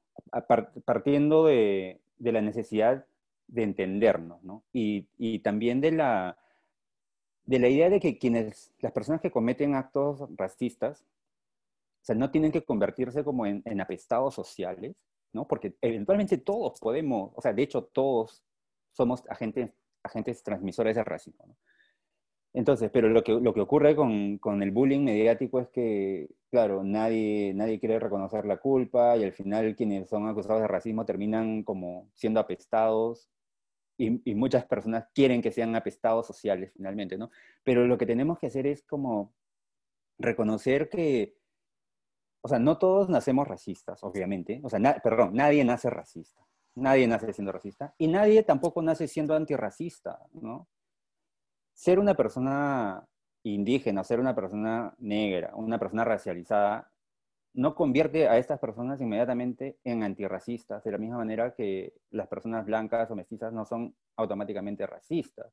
partiendo de, de la necesidad de entendernos, ¿no? Y, y, también de la, de la idea de que quienes, las personas que cometen actos racistas, o sea, no tienen que convertirse como en apestados sociales, ¿no? Porque eventualmente todos podemos, o sea, de hecho todos somos agentes, agentes transmisores del racismo. Entonces, pero lo que, lo que ocurre con, con, el bullying mediático es que, claro, nadie, nadie quiere reconocer la culpa y al final quienes son acusados de racismo terminan como siendo apestados y, y, muchas personas quieren que sean apestados sociales finalmente, ¿no? Pero lo que tenemos que hacer es como reconocer que, o sea, no todos nacemos racistas, obviamente, o sea, perdón, nadie nace racista, nadie nace siendo racista y nadie tampoco nace siendo antirracista, ¿no? ser una persona indígena, ser una persona negra, una persona racializada, no convierte a estas personas inmediatamente en antirracistas, de la misma manera que las personas blancas o mestizas no son automáticamente racistas.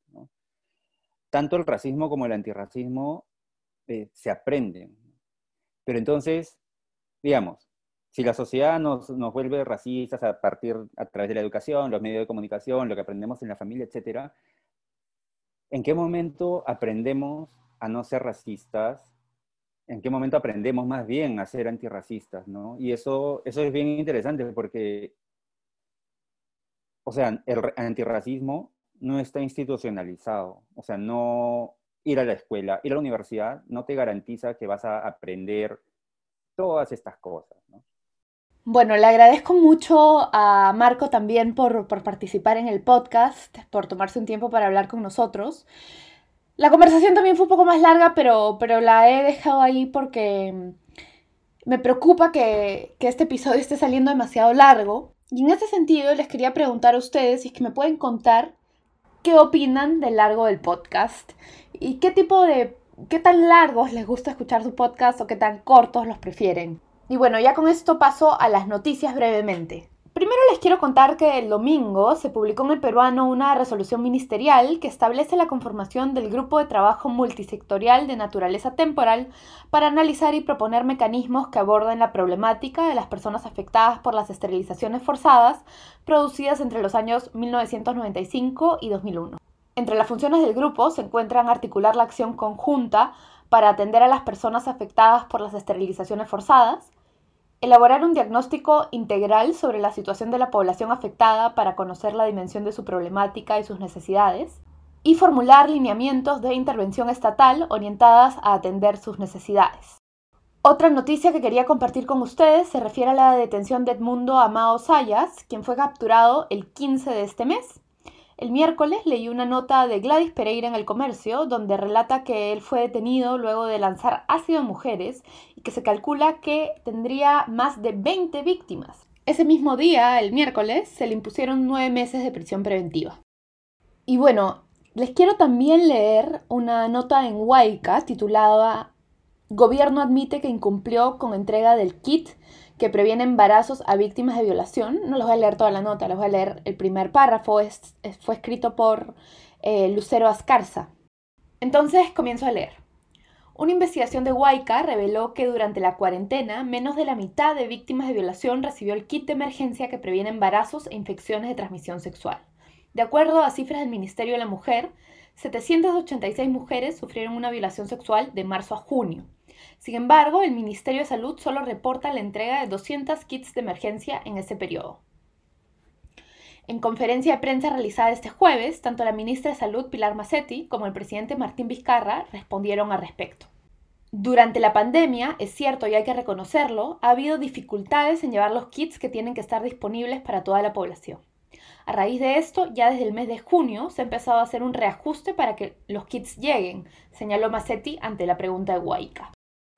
Tanto el racismo como el antirracismo eh, se aprenden. Pero entonces, digamos, si la sociedad nos, nos, vuelve racistas a partir, a través de la educación, los medios de comunicación, lo que aprendemos en la familia, etcétera, ¿En qué momento aprendemos a no ser racistas? ¿En qué momento aprendemos más bien a ser antirracistas? ¿no? Y eso, eso es bien interesante porque, o sea, el antirracismo no está institucionalizado. O sea, no ir a la escuela, ir a la universidad no te garantiza que vas a aprender todas estas cosas. ¿no? Bueno, le agradezco mucho a Marco también por, participar en el podcast, por tomarse un tiempo para hablar con nosotros. La conversación también fue un poco más larga, pero, pero la he dejado ahí porque me preocupa que, que este episodio esté saliendo demasiado largo. Y en ese sentido les quería preguntar a ustedes si es que me pueden contar qué opinan del largo del podcast y qué tipo de, qué tan largos les gusta escuchar su podcast o qué tan cortos los prefieren. Y bueno, ya con esto paso a las noticias brevemente. Primero les quiero contar que el domingo se publicó en el peruano una resolución ministerial que establece la conformación del Grupo de Trabajo Multisectorial de Naturaleza Temporal para analizar y proponer mecanismos que aborden la problemática de las personas afectadas por las esterilizaciones forzadas producidas entre los años 1995 y 2001. Entre las funciones del grupo se encuentran articular la acción conjunta para atender a las personas afectadas por las esterilizaciones forzadas, Elaborar un diagnóstico integral sobre la situación de la población afectada para conocer la dimensión de su problemática y sus necesidades. Y formular lineamientos de intervención estatal orientadas a atender sus necesidades. Otra noticia que quería compartir con ustedes se refiere a la detención de Edmundo Amao Sayas, quien fue capturado el 15 de este mes. El miércoles leí una nota de Gladys Pereira en el comercio donde relata que él fue detenido luego de lanzar ácido a mujeres y que se calcula que tendría más de 20 víctimas. Ese mismo día, el miércoles, se le impusieron nueve meses de prisión preventiva. Y bueno, les quiero también leer una nota en Huayca titulada Gobierno admite que incumplió con entrega del kit que previene embarazos a víctimas de violación. No les voy a leer toda la nota, les voy a leer el primer párrafo. Es, fue escrito por eh, Lucero Ascarza. Entonces comienzo a leer. Una investigación de Huayca reveló que durante la cuarentena menos de la mitad de víctimas de violación recibió el kit de emergencia que previene embarazos e infecciones de transmisión sexual. De acuerdo a cifras del Ministerio de la Mujer, 786 mujeres sufrieron una violación sexual de marzo a junio, sin embargo, el Ministerio de Salud solo reporta la entrega de 200 kits de emergencia en ese periodo. En conferencia de prensa realizada este jueves, tanto la ministra de Salud Pilar Macetti como el presidente Martín Vizcarra respondieron al respecto. Durante la pandemia, es cierto y hay que reconocerlo, ha habido dificultades en llevar los kits que tienen que estar disponibles para toda la población. A raíz de esto, ya desde el mes de junio se ha empezado a hacer un reajuste para que los kits lleguen, señaló Macetti ante la pregunta de Guaica.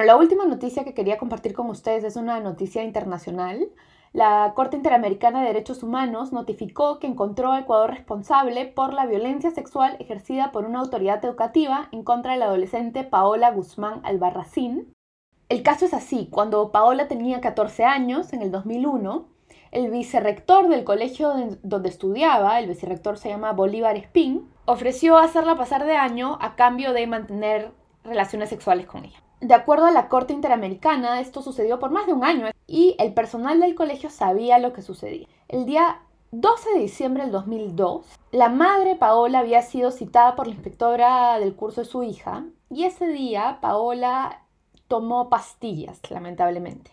La última noticia que quería compartir con ustedes es una noticia internacional. La Corte Interamericana de Derechos Humanos notificó que encontró a Ecuador responsable por la violencia sexual ejercida por una autoridad educativa en contra de la adolescente Paola Guzmán Albarracín. El caso es así, cuando Paola tenía 14 años, en el 2001, el vicerrector del colegio donde estudiaba, el vicerrector se llama Bolívar Espín, ofreció hacerla pasar de año a cambio de mantener relaciones sexuales con ella. De acuerdo a la Corte Interamericana, esto sucedió por más de un año y el personal del colegio sabía lo que sucedía. El día 12 de diciembre del 2002, la madre Paola había sido citada por la inspectora del curso de su hija y ese día Paola tomó pastillas, lamentablemente.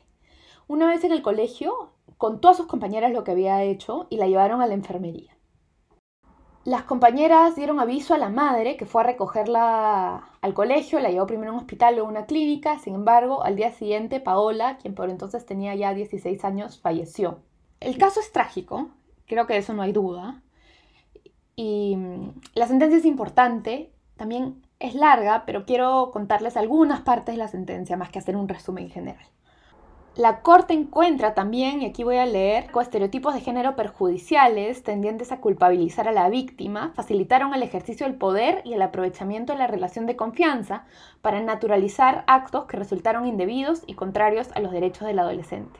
Una vez en el colegio, contó a sus compañeras lo que había hecho y la llevaron a la enfermería. Las compañeras dieron aviso a la madre que fue a recogerla al colegio, la llevó primero a un hospital o una clínica, sin embargo, al día siguiente Paola, quien por entonces tenía ya 16 años, falleció. El caso es trágico, creo que de eso no hay duda, y mm, la sentencia es importante, también es larga, pero quiero contarles algunas partes de la sentencia más que hacer un resumen general. La Corte encuentra también, y aquí voy a leer, estereotipos de género perjudiciales tendientes a culpabilizar a la víctima, facilitaron el ejercicio del poder y el aprovechamiento de la relación de confianza para naturalizar actos que resultaron indebidos y contrarios a los derechos del adolescente.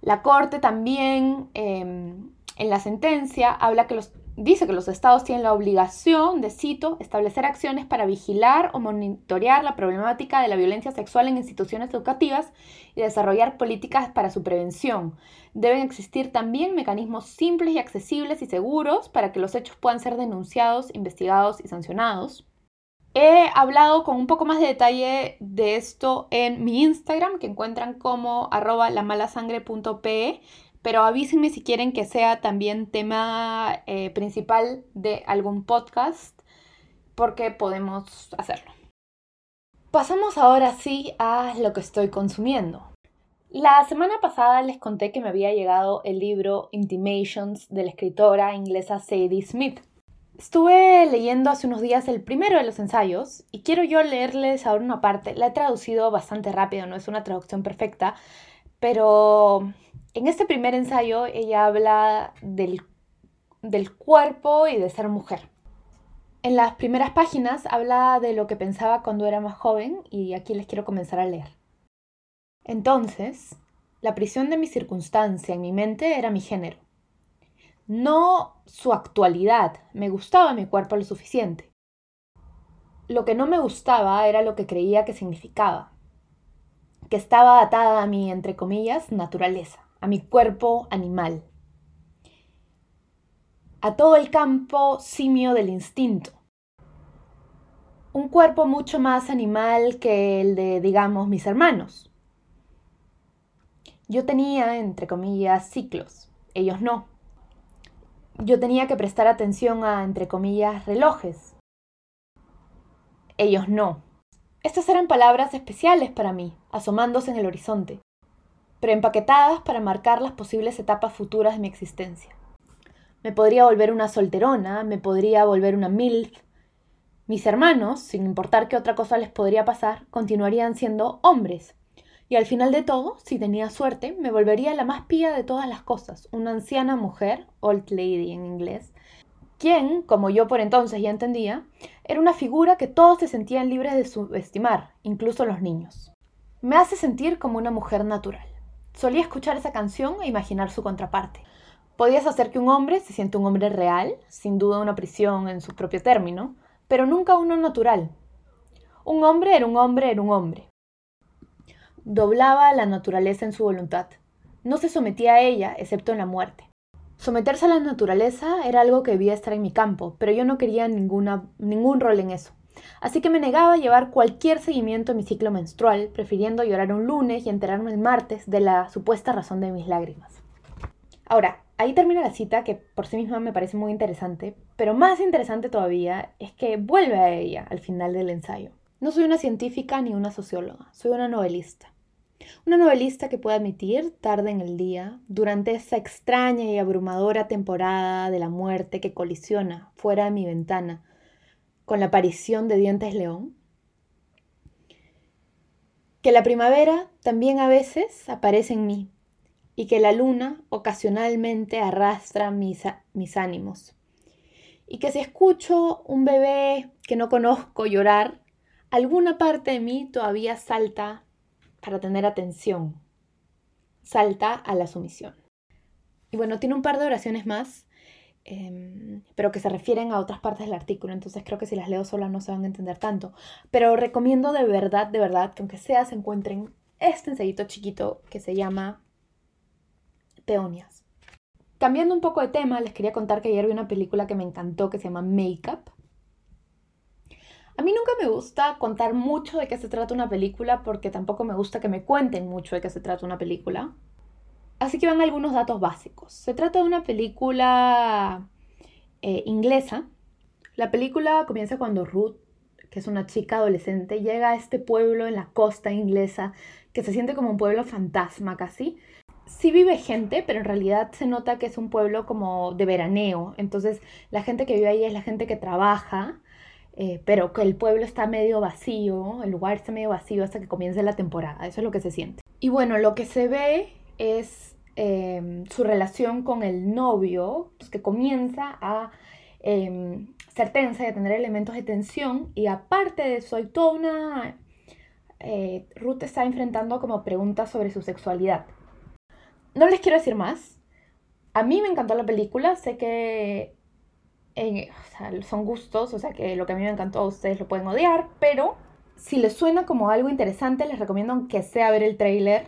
La Corte también, em, en la sentencia, habla que los dice que los estados tienen la obligación de, cito, establecer acciones para vigilar o monitorear la problemática de la violencia sexual en instituciones educativas y desarrollar políticas para su prevención. Deben existir también mecanismos simples y accesibles y seguros para que los hechos puedan ser denunciados, investigados y sancionados. He hablado con un poco más de detalle de esto en mi Instagram, que encuentran como arroba lamalasangre.pe pero avísenme si quieren que sea también tema eh, principal de algún podcast, porque podemos hacerlo. Pasamos ahora sí a lo que estoy consumiendo. La semana pasada les conté que me había llegado el libro Intimations de la escritora inglesa Sadie Smith. Estuve leyendo hace unos días el primero de los ensayos y quiero yo leerles ahora una parte. La he traducido bastante rápido, no es una traducción perfecta, pero en este primer ensayo ella habla del, del cuerpo y de ser mujer. En las primeras páginas habla de lo que pensaba cuando era más joven y aquí les quiero comenzar a leer. Entonces, la prisión de mi circunstancia en mi mente era mi género. No su actualidad, me gustaba mi cuerpo lo suficiente. Lo que no me gustaba era lo que creía que significaba, que estaba atada a mi, entre comillas, naturaleza a mi cuerpo animal, a todo el campo simio del instinto. Un cuerpo mucho más animal que el de, digamos, mis hermanos. Yo tenía, entre comillas, ciclos, ellos no. Yo tenía que prestar atención a, entre comillas, relojes. Ellos no. Estas eran palabras especiales para mí, asomándose en el horizonte preempaquetadas para marcar las posibles etapas futuras de mi existencia. Me podría volver una solterona, me podría volver una MILF. Mis hermanos, sin importar qué otra cosa les podría pasar, continuarían siendo hombres. Y al final de todo, si tenía suerte, me volvería la más pía de todas las cosas, una anciana mujer, old lady en inglés, quien, como yo por entonces ya entendía, era una figura que todos se sentían libres de subestimar, incluso los niños. Me hace sentir como una mujer natural. Solía escuchar esa canción e imaginar su contraparte. Podías hacer que un hombre se sienta un hombre real, sin duda una prisión en su propio término, pero nunca uno natural. Un hombre era un hombre, era un hombre. Doblaba la naturaleza en su voluntad. No se sometía a ella, excepto en la muerte. Someterse a la naturaleza era algo que debía estar en mi campo, pero yo no quería ninguna, ningún rol en eso. Así que me negaba a llevar cualquier seguimiento en mi ciclo menstrual, prefiriendo llorar un lunes y enterarme el martes de la supuesta razón de mis lágrimas. Ahora, ahí termina la cita que por sí misma me parece muy interesante, pero más interesante todavía es que vuelve a ella al final del ensayo. No soy una científica ni una socióloga, soy una novelista. Una novelista que puede admitir, tarde en el día, durante esa extraña y abrumadora temporada de la muerte que colisiona fuera de mi ventana, con la aparición de dientes león? Que la primavera también a veces aparece en mí y que la luna ocasionalmente arrastra mis, mis ánimos. Y que si escucho un bebé que no conozco llorar, alguna parte de mí todavía salta para tener atención. Salta a la sumisión. Y bueno, tiene un par de oraciones más, em, pero que se refieren a otras partes del artículo, entonces creo que si las leo solas no se van a entender tanto. Pero recomiendo de verdad, de verdad, que aunque sea se encuentren este ensayito chiquito que se llama Peonias. Cambiando un poco de tema, les quería contar que ayer vi una película que me encantó que se llama Makeup. A mí nunca me gusta contar mucho de qué se trata una película porque tampoco me gusta que me cuenten mucho de qué se trata una película. Así que van algunos datos básicos. Se trata de una película eh, inglesa. La película comienza cuando Ruth, que es una chica adolescente, llega a este pueblo en la costa inglesa que se siente como un pueblo fantasma casi. Sí vive gente, pero en realidad se nota que es un pueblo como de veraneo. Entonces la gente que vive ahí es la gente que trabaja eh, pero que el pueblo está medio vacío, el lugar está medio vacío hasta que comience la temporada, eso es lo que se siente. Y bueno, lo que se ve es em, su relación con el novio, pues, que comienza a em, ser tensa y a tener elementos de tensión, y aparte de eso hay toda una... Eh, Ruth está enfrentando como preguntas sobre su sexualidad. No les quiero decir más. A mí me encantó la película, sé que son gustos, o sea que lo que a mí me encantó a ustedes lo pueden odiar, pero si les suena como algo interesante, les recomiendo que sea ver el trailer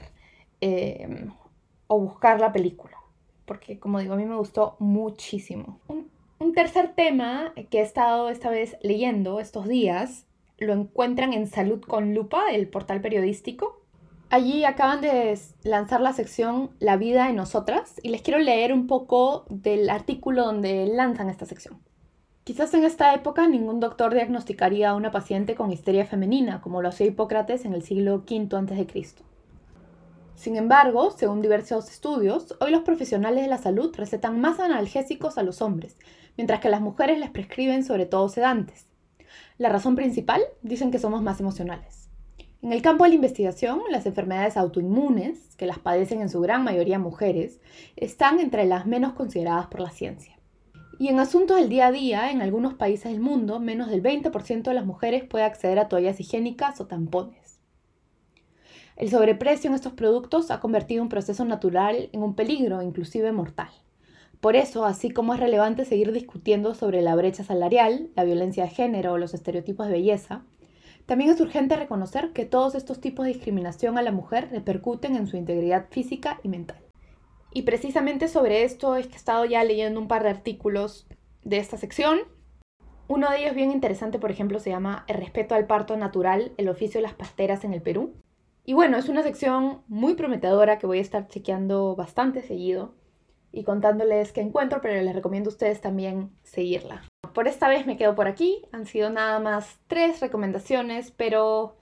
em, o buscar la película, porque como digo, a mí me gustó muchísimo. Un, tercer tema que he estado esta vez leyendo estos días, lo encuentran en Salud con Lupa, el portal periodístico. Allí acaban de lanzar la sección La vida en nosotras y les quiero leer un poco del artículo donde lanzan esta sección. Quizás en esta época ningún doctor diagnosticaría a una paciente con histeria femenina, como lo hacía Hipócrates en el siglo V a.C. Sin embargo, según diversos estudios, hoy los profesionales de la salud recetan más analgésicos a los hombres, mientras que las mujeres les prescriben sobre todo sedantes. La razón principal dicen que somos más emocionales. En el campo de la investigación, las enfermedades autoinmunes, que las padecen en su gran mayoría mujeres, están entre las menos consideradas por la ciencia. Y en asuntos del día a día, en algunos países del mundo, menos del 20% de las mujeres puede acceder a toallas higiénicas o tampones. El sobreprecio en estos productos ha convertido un proceso natural en un peligro, inclusive mortal. Por eso, así como es relevante seguir discutiendo sobre la brecha salarial, la violencia de género o los estereotipos de belleza, también es urgente reconocer que todos estos tipos de discriminación a la mujer repercuten en su integridad física y mental. Y precisamente sobre esto es que he estado ya leyendo un par de artículos de esta sección. Uno de ellos bien interesante, por ejemplo, se llama El respeto al parto natural, el oficio de las pasteras en el Perú. Y bueno, es una sección muy prometedora que voy a estar chequeando bastante seguido y contándoles qué encuentro, pero les recomiendo a ustedes también seguirla. Por esta vez me quedo por aquí, han sido nada más tres recomendaciones, pero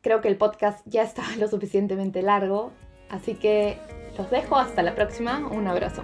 creo que el podcast ya está lo suficientemente largo, así que los dejo hasta la próxima, un abrazo.